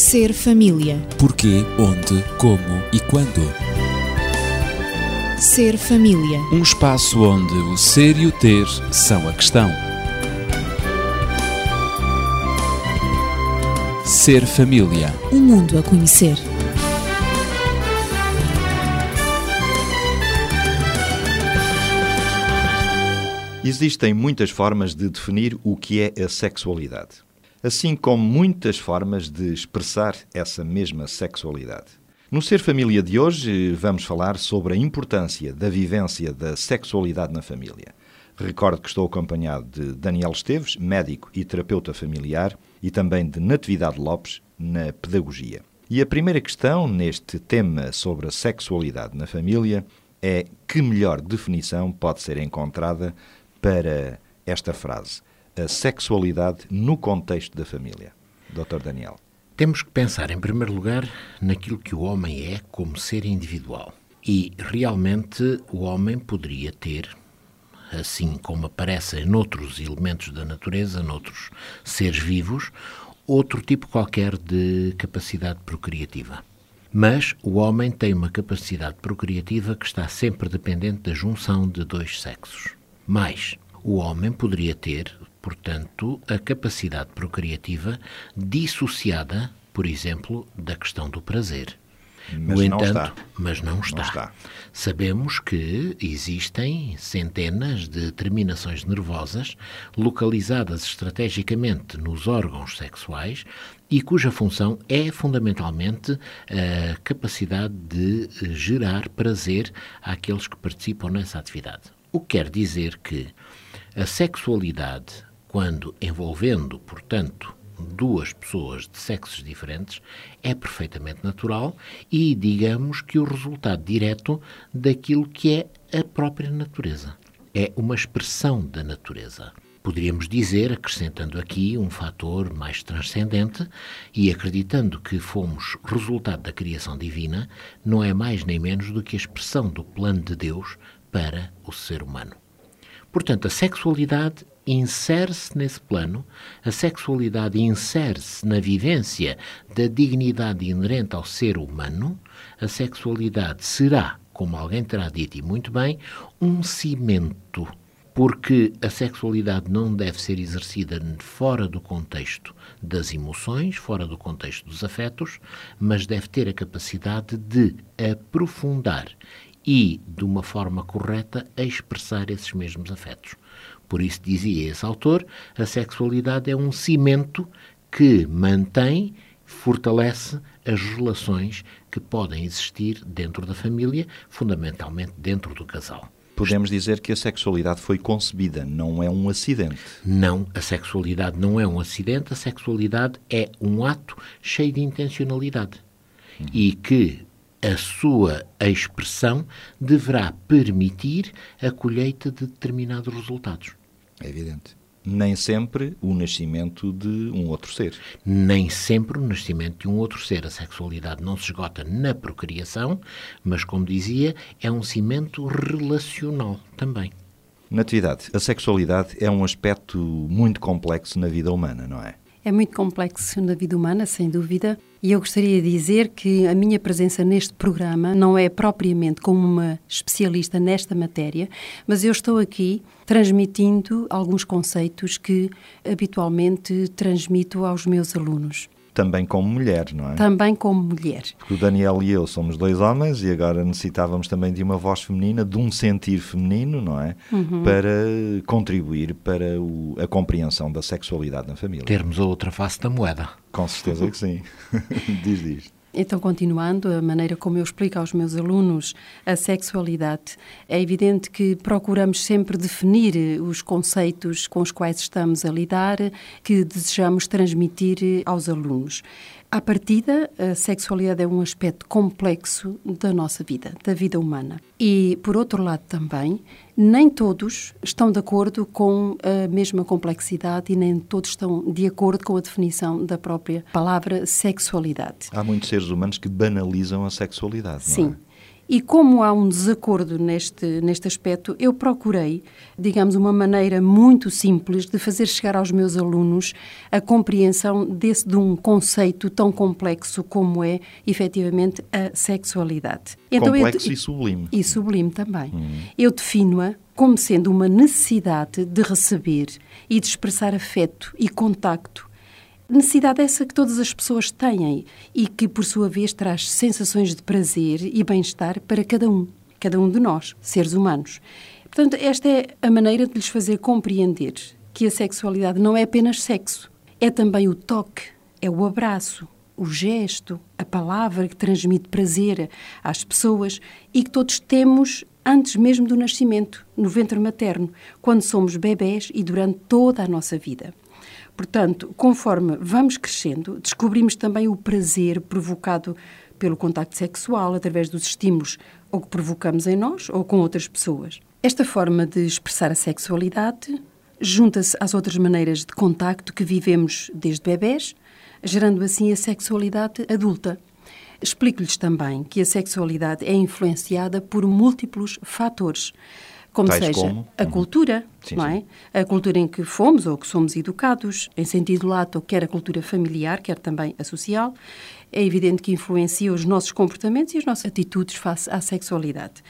Ser família. Porquê, onde, como e quando. Ser família. Um espaço onde o ser e o ter são a questão. Ser família. Um mundo a conhecer. Existem muitas formas de definir o que é a sexualidade, assim como muitas formas de expressar essa mesma sexualidade. No Ser Família de hoje, vamos falar sobre a importância da vivência da sexualidade na família. Recordo que estou acompanhado de Daniel Esteves, médico e terapeuta familiar, e também de Natividade Lopes, na pedagogia. E a primeira questão neste tema sobre a sexualidade na família é que melhor definição pode ser encontrada para esta frase, a sexualidade no contexto da família? Dr. Daniel. Temos que pensar, em primeiro lugar, naquilo que o homem é como ser individual. E realmente o homem poderia ter, assim como aparece noutros elementos da natureza, noutros seres vivos, outro tipo qualquer de capacidade procriativa. Mas o homem tem uma capacidade procriativa que está sempre dependente da junção de dois sexos. Mais, o homem poderia ter, portanto, a capacidade procriativa dissociada, por exemplo, da questão do prazer. Mas no não entanto, está. mas não está. está. Sabemos que existem centenas de terminações nervosas localizadas estrategicamente nos órgãos sexuais e cuja função é fundamentalmente a capacidade de gerar prazer àqueles que participam nessa atividade. O que quer dizer que a sexualidade, quando envolvendo, portanto, duas pessoas de sexos diferentes, é perfeitamente natural e, digamos, que o resultado direto daquilo que é a própria natureza. É uma expressão da natureza. Poderíamos dizer, acrescentando aqui um fator mais transcendente e acreditando que fomos resultado da criação divina, não é mais nem menos do que a expressão do plano de Deus para o ser humano. Portanto, a sexualidade insere-se nesse plano, a sexualidade insere-se na vivência da dignidade inerente ao ser humano, a sexualidade será, como alguém terá dito e muito bem, um cimento, porque a sexualidade não deve ser exercida fora do contexto das emoções, fora do contexto dos afetos, mas deve ter a capacidade de aprofundar e, de uma forma correta, expressar esses mesmos afetos. Por isso, dizia esse autor, a sexualidade é um cimento que mantém, fortalece as relações que podem existir dentro da família, fundamentalmente dentro do casal. Podemos dizer que a sexualidade foi concebida, não é um acidente. Não, a sexualidade não é um acidente, a sexualidade é um ato cheio de intencionalidade. E que a sua expressão deverá permitir a colheita de determinados resultados. É evidente. Nem sempre o nascimento de um outro ser. Nem sempre o nascimento de um outro ser. A sexualidade não se esgota na procriação, mas, como dizia, é um cimento relacional também. Natividade, a sexualidade é um aspecto muito complexo na vida humana, não é? É muito complexo na vida humana, sem dúvida, e eu gostaria de dizer que a minha presença neste programa não é propriamente como uma especialista nesta matéria, mas eu estou aqui transmitindo alguns conceitos que habitualmente transmito aos meus alunos. Também como mulher, não é? Também como mulher. Porque o Daniel e eu somos dois homens e agora necessitávamos também de uma voz feminina, de um sentir feminino, não é? Para contribuir para o- a compreensão da sexualidade na família. Termos a outra face da moeda. Com certeza que sim. diz, diz. Então, continuando, a maneira como eu explico aos meus alunos a sexualidade, é evidente que procuramos sempre definir eh, os conceitos com os quais estamos a lidar, que desejamos transmitir eh, aos alunos. À partida, a sexualidade é um aspecto complexo da nossa vida, da vida humana. E, por outro lado, também, nem todos estão de acordo com a mesma complexidade e nem todos estão de acordo com a definição da própria palavra sexualidade. Há muitos seres humanos que banalizam a sexualidade, não Sim. E como há um desacordo neste, neste aspecto, eu procurei, digamos, uma maneira muito simples de fazer chegar aos meus alunos a compreensão desse de um conceito tão complexo como é, efetivamente, a sexualidade. Então, complexo eu, e sublime. E sublime também. Hum. Eu defino-a como sendo uma necessidade de receber e de expressar afeto e contacto necessidade essa que todas as pessoas têm e que, por sua vez, traz sensações de prazer e bem-estar para cada um, cada um de nós, seres humanos. Portanto, esta é a maneira de lhes fazer compreender que a sexualidade não é apenas sexo, é também o toque, é o abraço, o gesto, a palavra que transmite prazer às pessoas e que todos temos antes mesmo do nascimento, no ventre materno, quando somos bebés e durante toda a nossa vida. Portanto, conforme vamos crescendo, descobrimos também o prazer provocado pelo contacto sexual através dos estímulos ou que provocamos em nós ou com outras pessoas. Esta forma de expressar a sexualidade junta-se às outras maneiras de contacto que vivemos desde bebés, gerando assim a sexualidade adulta. Explico-lhes também que a sexualidade é influenciada por múltiplos fatores, como Tais seja como? a Uhum. cultura, Sim, não é? A cultura em que fomos ou que somos educados, em sentido lato, quer a cultura familiar, quer também a social, é evidente que influencia os nossos comportamentos e as nossas atitudes face à sexualidade.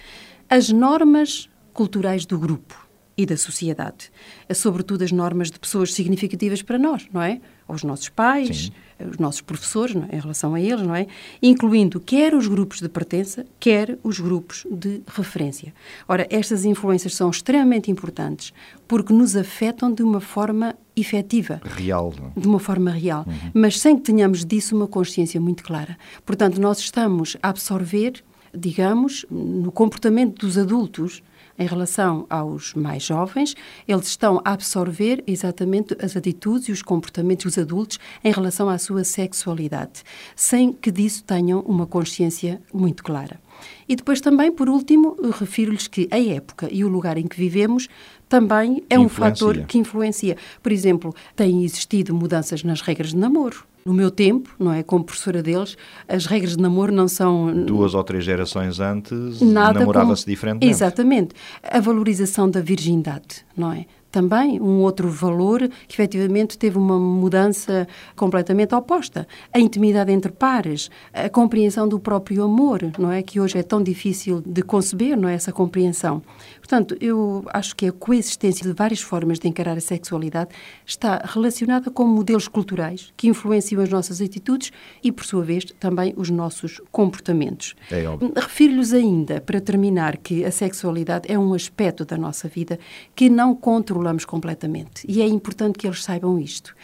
As normas culturais do grupo e da sociedade, é sobretudo as normas de pessoas significativas para nós, não é? Os nossos pais, Sim. os nossos professores, é? em relação a eles, não é? Incluindo quer os grupos de pertença, quer os grupos de referência. Ora, estas influências são extremamente importantes porque nos afetam de uma forma efetiva Real. não é? de uma forma real, mas sem que tenhamos disso uma consciência muito clara. Portanto, nós estamos a absorver, digamos, no comportamento dos adultos em relação aos mais jovens, eles estão a absorver exatamente as atitudes e os comportamentos dos adultos em relação à sua sexualidade, sem que disso tenham uma consciência muito clara. E depois também, por último, refiro-lhes que a época e o lugar em que vivemos também é um Influencia. fator que influencia. Por exemplo, têm existido mudanças nas regras de namoro. No meu tempo, não é, como professora deles, as regras de namoro não são Duas ou três gerações antes, namorava-se como- diferentemente. Exatamente. A valorização da virgindade, não é? Também um outro valor que efetivamente teve uma mudança completamente oposta. A intimidade entre pares, a compreensão do próprio amor, não é? Que hoje é tão difícil de conceber, não é? Essa compreensão. Portanto, eu acho que a coexistência de várias formas de encarar a sexualidade está relacionada com modelos culturais que influenciam as nossas atitudes e, por sua vez, também os nossos comportamentos. É. Refiro-lhes ainda, para terminar, que a sexualidade é um aspecto da nossa vida que não controlamos completamente. E é importante que eles saibam isto,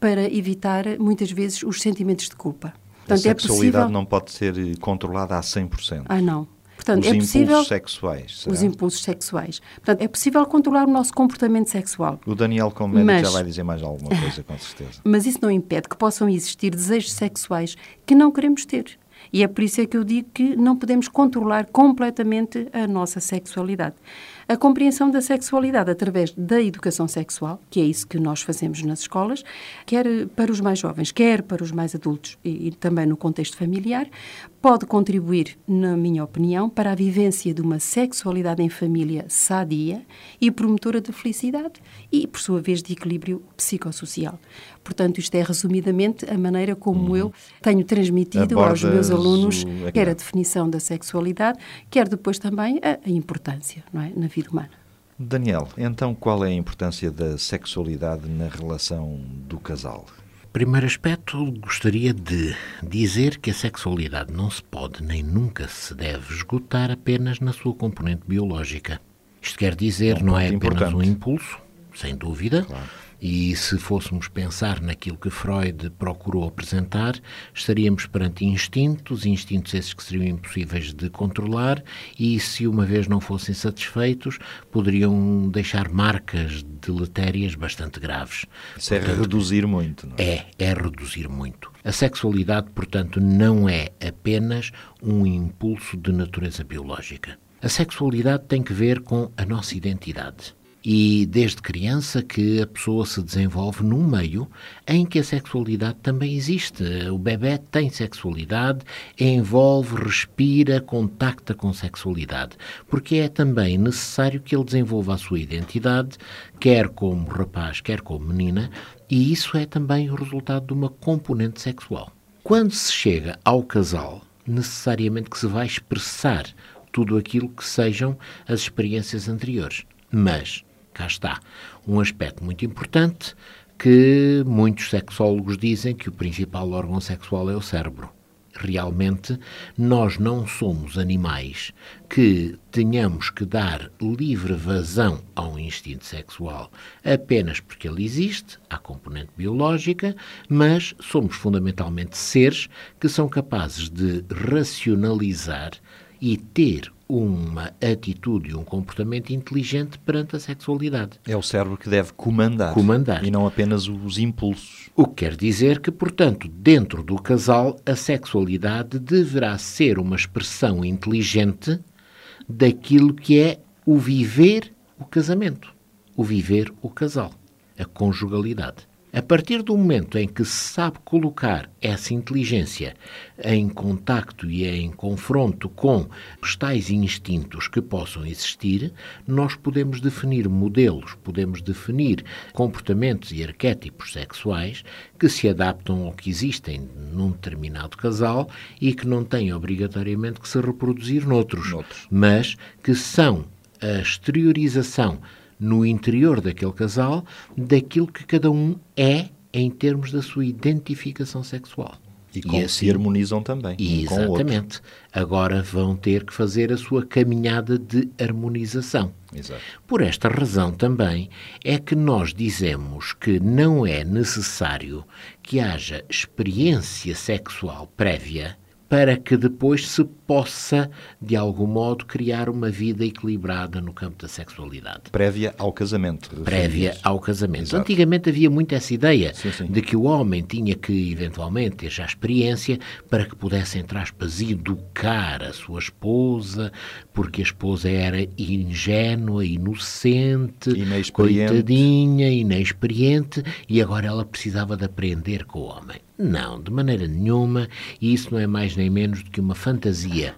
para evitar, muitas vezes, os sentimentos de culpa. A Portanto, é sexualidade possível... não pode ser eh, controlada a 100%. Ah, não. Portanto, Os é impulsos possível... sexuais. será? Os impulsos sexuais. Portanto, é possível controlar o nosso comportamento sexual. O Daniel, como médico, Mas- já vai dizer mais alguma coisa, com certeza. Mas isso não impede que possam existir desejos sexuais que não queremos ter. E é por isso é que eu digo que não podemos controlar completamente a nossa sexualidade. A compreensão da sexualidade através da educação sexual, que é isso que nós fazemos nas escolas, quer para os mais jovens, quer para os mais adultos e, e também no contexto familiar, pode contribuir, na minha opinião, para a vivência de uma sexualidade em família sadia e promotora de felicidade e, por sua vez, de equilíbrio psicossocial. Portanto, isto é resumidamente a maneira como eu tenho transmitido aos. Abordas meus alunos o- quer a definição da sexualidade, quer depois também a, a importância não é, na vida humana. Daniel, então qual é a importância da sexualidade na relação do casal? Primeiro aspecto, gostaria de dizer que a sexualidade não se pode nem nunca se deve esgotar apenas na sua componente biológica. Isto quer dizer, É um não é apenas um importante. impulso, sem dúvida, e se fôssemos pensar naquilo que Freud procurou apresentar, estaríamos perante instintos, instintos esses que seriam impossíveis de controlar e, se uma vez não fossem satisfeitos, poderiam deixar marcas deletérias bastante graves. Isso é reduzir muito, não é? É, é reduzir muito. A sexualidade, portanto, não é apenas um impulso de natureza biológica. A sexualidade tem que ver com a nossa identidade. E desde criança que a pessoa se desenvolve num meio em que a sexualidade também existe. O bebê tem sexualidade, envolve, respira, contacta com sexualidade, porque é também necessário que ele desenvolva a sua identidade, quer como rapaz, quer como menina, e isso é também o resultado de uma componente sexual. Quando se chega ao casal, necessariamente que se vai expressar tudo aquilo que sejam as experiências anteriores. Mas, cá está, um aspecto muito importante que muitos sexólogos dizem que o principal órgão sexual é o cérebro. Realmente nós não somos animais que tenhamos que dar livre vazão ao instinto sexual apenas porque ele existe, há componente biológica, mas somos fundamentalmente seres que são capazes de racionalizar e ter uma atitude e um comportamento inteligente perante a sexualidade. É o cérebro que deve comandar. Comandar. E não apenas os impulsos. O que quer dizer que, portanto, dentro do casal, a sexualidade deverá ser uma expressão inteligente daquilo que é o viver o casamento, o viver o casal, a conjugalidade. A partir do momento em que se sabe colocar essa inteligência em contacto e em confronto com os tais instintos que possam existir, nós podemos definir modelos, podemos definir comportamentos e arquétipos sexuais que se adaptam ao que existem num determinado casal e que não têm obrigatoriamente que se reproduzir noutros, noutros. mas que são a exteriorização no interior daquele casal daquilo que cada um é em termos da sua identificação sexual. E como e assim, se harmonizam também. Exatamente. Agora vão ter que fazer a sua caminhada de harmonização. Exato. Por esta razão também é que nós dizemos que não é necessário que haja experiência sexual prévia para que depois se possa, de algum modo, criar uma vida equilibrada no campo da sexualidade. Prévia ao casamento. Prévia ao casamento. Exato. Antigamente havia muito essa ideia sim, sim. de que o homem tinha que, eventualmente, ter já experiência para que pudesse, entre aspas, educar a sua esposa, porque a esposa era ingênua, inocente, inexperiente. coitadinha, inexperiente, e agora ela precisava de aprender com o homem. Não, de maneira nenhuma, e isso não é mais nem menos do que uma fantasia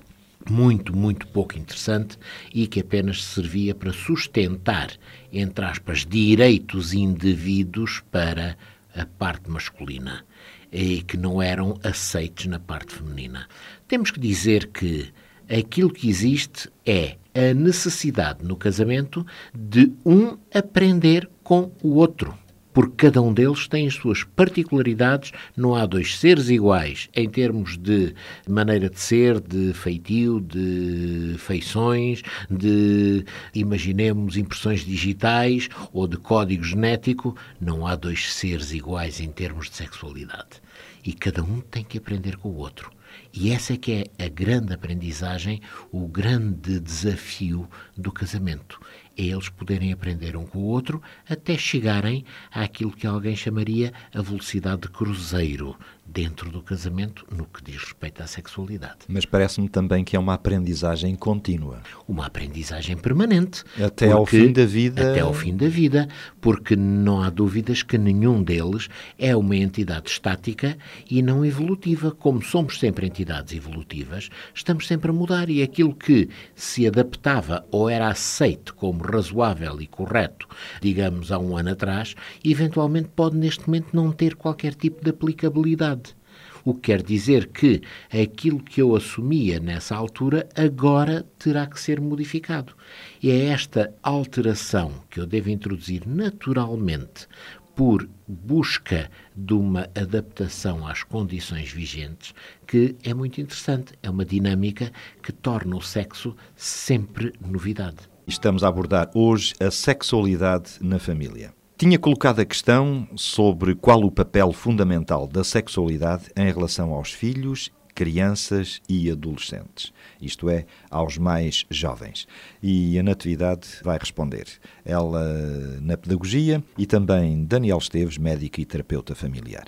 muito, muito pouco interessante e que apenas servia para sustentar, entre aspas, direitos indevidos para a parte masculina e que não eram aceitos na parte feminina. Temos que dizer que aquilo que existe é a necessidade no casamento de um aprender com o outro porque cada um deles tem as suas particularidades, não há dois seres iguais em termos de maneira de ser, de feitio, de feições, de, imaginemos, impressões digitais ou de código genético, não há dois seres iguais em termos de sexualidade. E cada um tem que aprender com o outro. E essa é que é a grande aprendizagem, o grande desafio do casamento é eles poderem aprender um com o outro até chegarem àquilo que alguém chamaria a velocidade de cruzeiro dentro do casamento no que diz respeito à sexualidade. Mas parece-me também que é uma aprendizagem contínua. Uma aprendizagem permanente. Até ao fim da vida. Até ao fim da vida, porque não há dúvidas que nenhum deles é uma entidade estática e não evolutiva. Como somos sempre entidades evolutivas, estamos sempre a mudar e aquilo que se adaptava ou era aceito como razoável e correto, digamos, há um ano atrás, eventualmente pode neste momento não ter qualquer tipo de aplicabilidade. O que quer dizer que aquilo que eu assumia nessa altura agora terá que ser modificado. E é esta alteração que eu devo introduzir naturalmente por busca de uma adaptação às condições vigentes, que é muito interessante. É uma dinâmica que torna o sexo sempre novidade. Estamos a abordar hoje a sexualidade na família. Tinha colocado a questão sobre qual o papel fundamental da sexualidade em relação aos filhos, crianças e adolescentes, isto é, aos mais jovens. E a Natividade vai responder. Ela na pedagogia e também Daniel Esteves, médico e terapeuta familiar.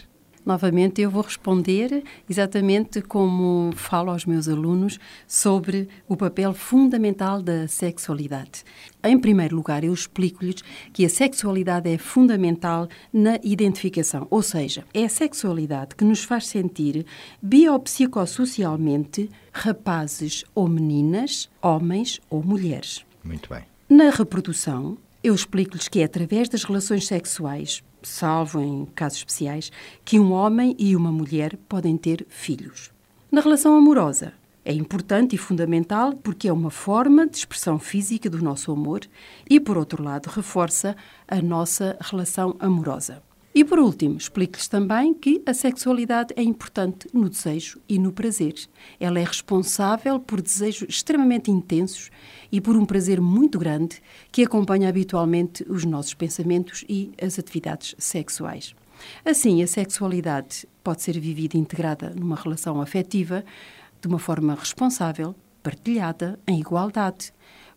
Novamente, eu vou responder exatamente como falo aos meus alunos sobre o papel fundamental da sexualidade. Em primeiro lugar, eu explico-lhes que a sexualidade é fundamental na identificação, ou seja, é a sexualidade que nos faz sentir biopsicossocialmente rapazes ou meninas, homens ou mulheres. Muito bem. Na reprodução, eu explico-lhes que é através das relações sexuais, salvo em casos especiais, que um homem e uma mulher podem ter filhos. Na relação amorosa, é importante e fundamental porque é uma forma de expressão física do nosso amor e, por outro lado, reforça a nossa relação amorosa. E por último, explico-lhes também que a sexualidade é importante no desejo e no prazer. Ela é responsável por desejos extremamente intensos e por um prazer muito grande que acompanha habitualmente os nossos pensamentos e as atividades sexuais. Assim, a sexualidade pode ser vivida integrada numa relação afetiva de uma forma responsável, partilhada, em igualdade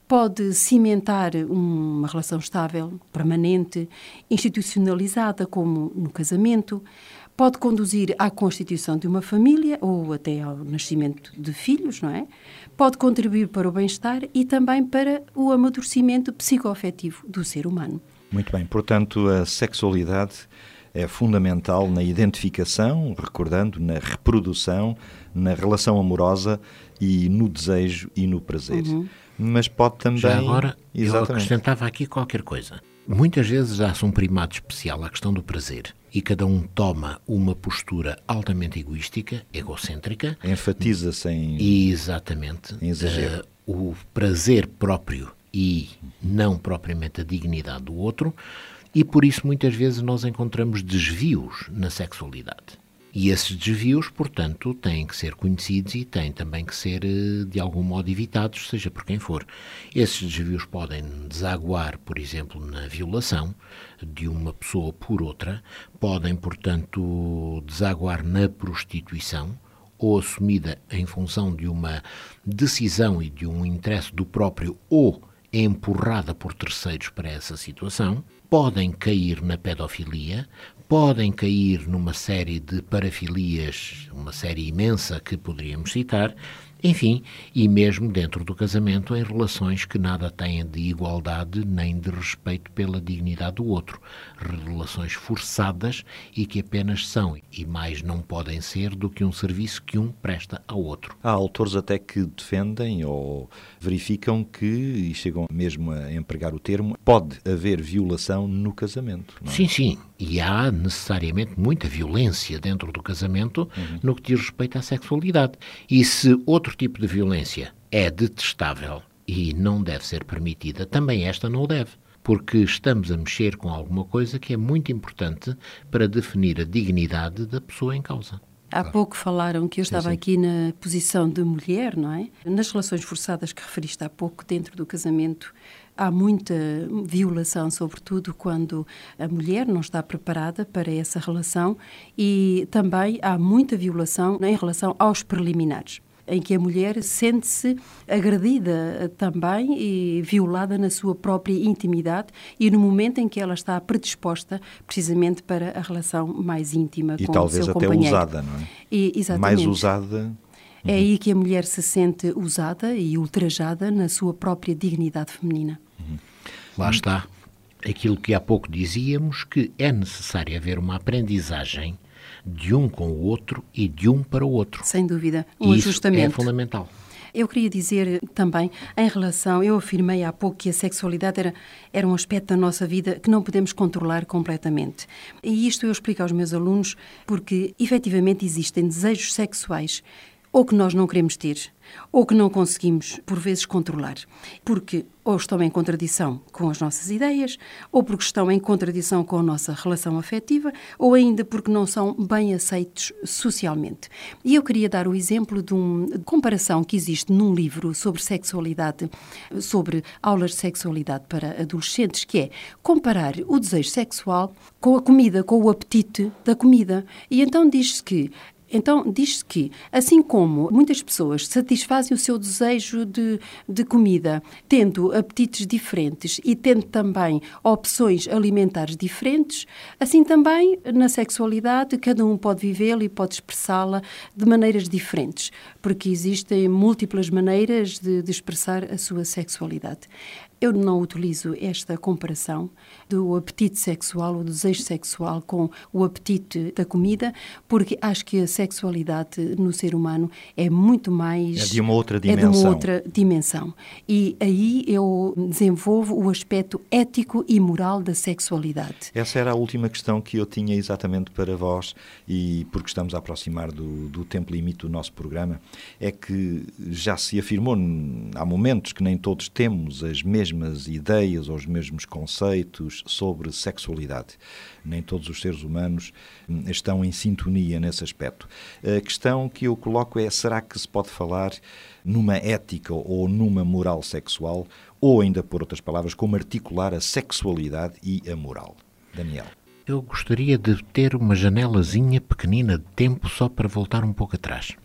pode cimentar uma relação estável, permanente, institucionalizada, como no casamento, pode conduzir à constituição de uma família ou até ao nascimento de filhos, não é? Pode contribuir para o bem-estar e também para o amadurecimento psicoafetivo do ser humano. Muito bem, portanto, a sexualidade é fundamental na identificação, recordando, na reprodução, na relação amorosa e no desejo e no prazer. Uhum mas pode também. Já agora, Exatamente. eu acrescentava aqui qualquer coisa. Muitas vezes dá-se um primado especial à questão do prazer e cada um toma uma postura altamente egoística, egocêntrica. Enfatiza-se em. Exatamente. Em exagero. Uh, o prazer próprio e não propriamente a dignidade do outro, e por isso muitas vezes nós encontramos desvios na sexualidade. E esses desvios, portanto, têm que ser conhecidos e têm também que ser, eh, de algum modo, evitados, seja por quem for. Esses desvios podem desaguar, por exemplo, na violação de uma pessoa por outra, podem, portanto, desaguar na prostituição, ou assumida em função de uma decisão e de um interesse do próprio, ou empurrada por terceiros para essa situação, podem cair na pedofilia, podem cair numa série de parafilias, uma série imensa que poderíamos citar, enfim, e mesmo dentro do casamento em relações que nada têm de igualdade nem de respeito pela dignidade do outro, relações forçadas e que apenas são e mais não podem ser do que um serviço que um presta ao outro. Há autores até que defendem ou verificam que, e chegam mesmo a empregar o termo, pode haver violação no casamento. É? Sim, sim. E há necessariamente muita violência dentro do casamento uhum. no que diz respeito à sexualidade. E se outro tipo de violência é detestável e não deve ser permitida, também esta não o deve porque estamos a mexer com alguma coisa que é muito importante para definir a dignidade da pessoa em causa. Há pouco falaram que eu estava sim, sim. aqui na posição de mulher, não é? Nas relações forçadas que referiste há pouco, dentro do casamento, há muita violação, sobretudo quando a mulher não está preparada para essa relação, e também há muita violação em relação aos preliminares em que a mulher sente-se agredida também e violada na sua própria intimidade e no momento em que ela está predisposta precisamente para a relação mais íntima e com o seu companheiro. E talvez até usada, não é? E, exatamente. Mais usada. É aí que a mulher se sente usada e ultrajada na sua própria dignidade feminina. Uhum. Lá está. Aquilo que há pouco dizíamos, que é necessário haver uma aprendizagem de um com o outro e de um para o outro. Sem dúvida, um Isso ajustamento. é fundamental. Eu queria dizer também, em relação, eu afirmei há pouco que a sexualidade era, era um aspecto da nossa vida que não podemos controlar completamente. E isto eu explico aos meus alunos porque, efetivamente, existem desejos sexuais ou que nós não queremos ter, ou que não conseguimos, por vezes, controlar. Porque ou estão em contradição com as nossas ideias, ou porque estão em contradição com a nossa relação afetiva, ou ainda porque não são bem aceitos socialmente. E eu queria dar o exemplo de uma comparação que existe num livro sobre sexualidade, sobre aulas de sexualidade para adolescentes, que é comparar o desejo sexual com a comida, com o apetite da comida. E então diz-se que Então, diz-se que, assim como muitas pessoas satisfazem o seu desejo de, de comida, tendo apetites diferentes e tendo também opções alimentares diferentes, assim também na sexualidade, cada um pode vivê-la e pode expressá-la de maneiras diferentes, porque existem múltiplas maneiras de, de expressar a sua sexualidade. Eu não utilizo esta comparação do apetite sexual, o desejo sexual com o apetite da comida, porque acho que a sexualidade no ser humano é muito mais. É de uma outra É dimensão. de uma outra dimensão. E aí eu desenvolvo o aspecto ético e moral da sexualidade. Essa era a última questão que eu tinha exatamente para vós, e porque estamos a aproximar do, do tempo limite do nosso programa, é que já se afirmou há momentos que nem todos temos as mesmas ideias ou os mesmos conceitos sobre sexualidade. Nem todos os seres humanos hum, estão em sintonia nesse aspecto. A questão que eu coloco é: será que se pode falar numa ética ou numa moral sexual, ou ainda por outras palavras, como articular a sexualidade e a moral? Daniel. Eu gostaria de ter uma janelazinha pequenina de tempo só para voltar um pouco atrás.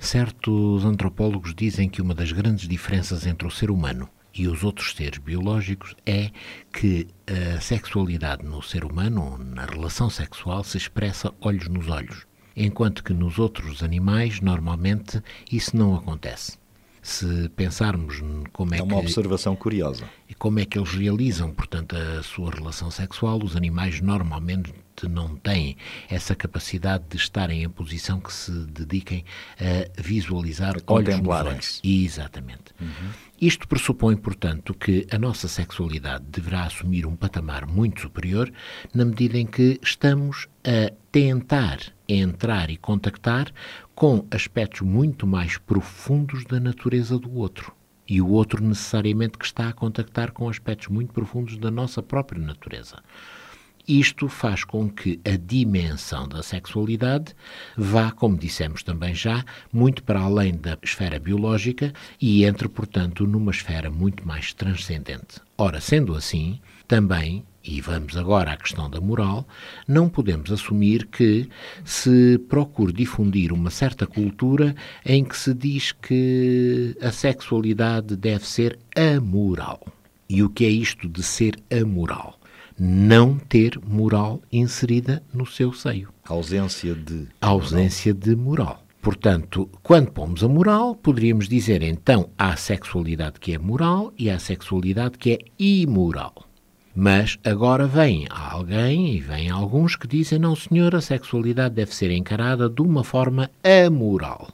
Certos antropólogos dizem que uma das grandes diferenças entre o ser humano e os outros seres biológicos é que a sexualidade no ser humano, na relação sexual, se expressa olhos nos olhos, enquanto que nos outros animais, normalmente, isso não acontece. Se pensarmos como é, É uma que observação curiosa. e como é que eles realizam, portanto, a sua relação sexual. Os animais normalmente não têm essa capacidade de estarem em posição que se dediquem a visualizar A contemplarem-se. olhos. Exatamente. Isto pressupõe, portanto, que a nossa sexualidade deverá assumir um patamar muito superior na medida em que estamos a tentar entrar e contactar com aspectos muito mais profundos da natureza do outro. E o outro necessariamente que está a contactar com aspectos muito profundos da nossa própria natureza. Isto faz com que a dimensão da sexualidade vá, como dissemos também já, muito para além da esfera biológica e entre, portanto, numa esfera muito mais transcendente. Ora, sendo assim, também, e vamos agora à questão da moral, não podemos assumir que se procure difundir uma certa cultura em que se diz que a sexualidade deve ser amoral. E o que é isto de ser amoral? Não ter moral inserida no seu seio. A ausência de. A ausência de moral. Portanto, quando pomos a moral, poderíamos dizer então há a sexualidade que é moral e há a sexualidade que é imoral. Mas agora vem alguém e vem alguns que dizem não, senhor, a sexualidade deve ser encarada de uma forma amoral,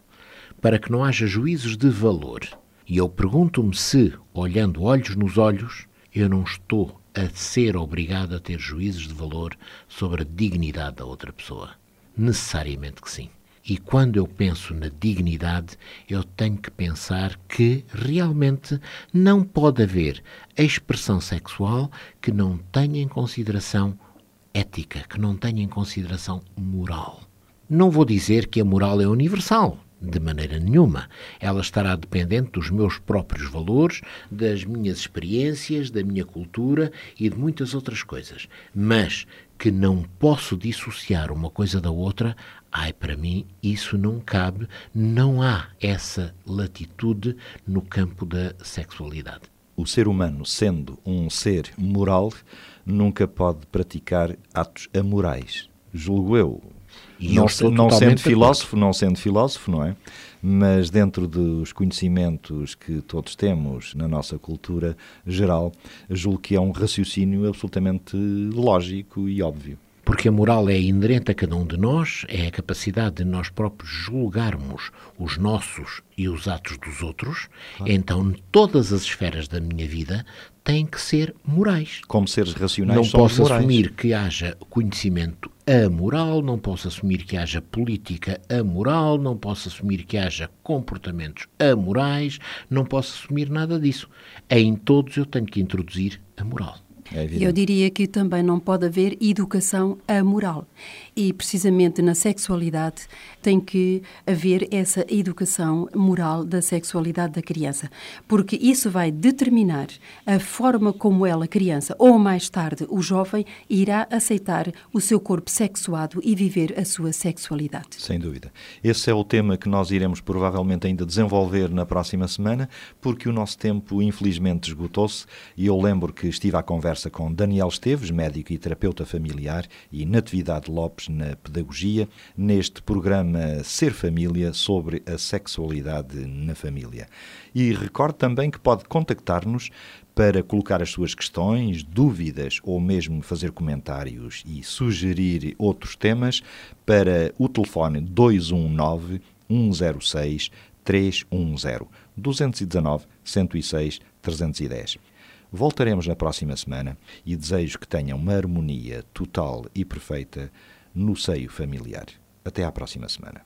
para que não haja juízos de valor. E eu pergunto-me se, olhando olhos nos olhos, eu não estou a ser obrigado a ter juízos de valor sobre a dignidade da outra pessoa. Necessariamente que sim. E quando eu penso na dignidade, eu tenho que pensar que realmente não pode haver expressão sexual que não tenha em consideração ética, que não tenha em consideração moral. Não vou dizer que a moral é universal, de maneira nenhuma. Ela estará dependente dos meus próprios valores, das minhas experiências, da minha cultura e de muitas outras coisas. Mas que não posso dissociar uma coisa da outra, ai, para mim isso não cabe, não há essa latitude no campo da sexualidade. O ser humano, sendo um ser moral, nunca pode praticar atos amorais. Julgo eu. E não, sendo filósofo, não sendo filósofo, não é? Mas dentro dos conhecimentos que todos temos na nossa cultura geral, julgo que é um raciocínio absolutamente lógico e óbvio. Porque a moral é inerente a cada um de nós, é a capacidade de nós próprios julgarmos os nossos e os atos dos outros. Então, todas as esferas da minha vida têm que ser morais. Como seres racionais, Não posso morais. assumir que haja conhecimento amoral, não posso assumir que haja política amoral, não posso assumir que haja comportamentos amorais, não posso assumir nada disso. Em todos eu tenho que introduzir a moral. É. Eu diria que também não pode haver educação amoral. E precisamente na sexualidade tem que haver essa educação moral da sexualidade da criança, porque isso vai determinar a forma como ela, criança, ou mais tarde o jovem, irá aceitar o seu corpo sexuado e viver a sua sexualidade. Sem dúvida. Esse é o tema que nós iremos provavelmente ainda desenvolver na próxima semana, porque o nosso tempo infelizmente esgotou-se e eu lembro que estive à conversa com Daniel Esteves, médico e terapeuta familiar, e Natividade Lopes na pedagogia, neste programa Ser Família sobre a sexualidade na família. E recordo também que pode contactar-nos para colocar as suas questões, dúvidas ou mesmo fazer comentários e sugerir outros temas para o telefone 219 106 310 219 106 310. Voltaremos na próxima semana e desejo que tenham uma harmonia total e perfeita no seio familiar. Até à próxima semana.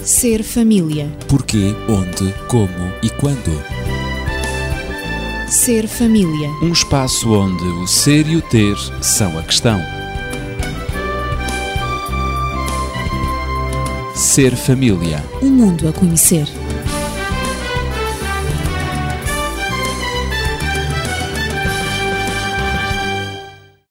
Ser família. Porquê, onde, como e quando. Ser família. Um espaço onde o ser e o ter são a questão. Ser família. Um mundo a conhecer.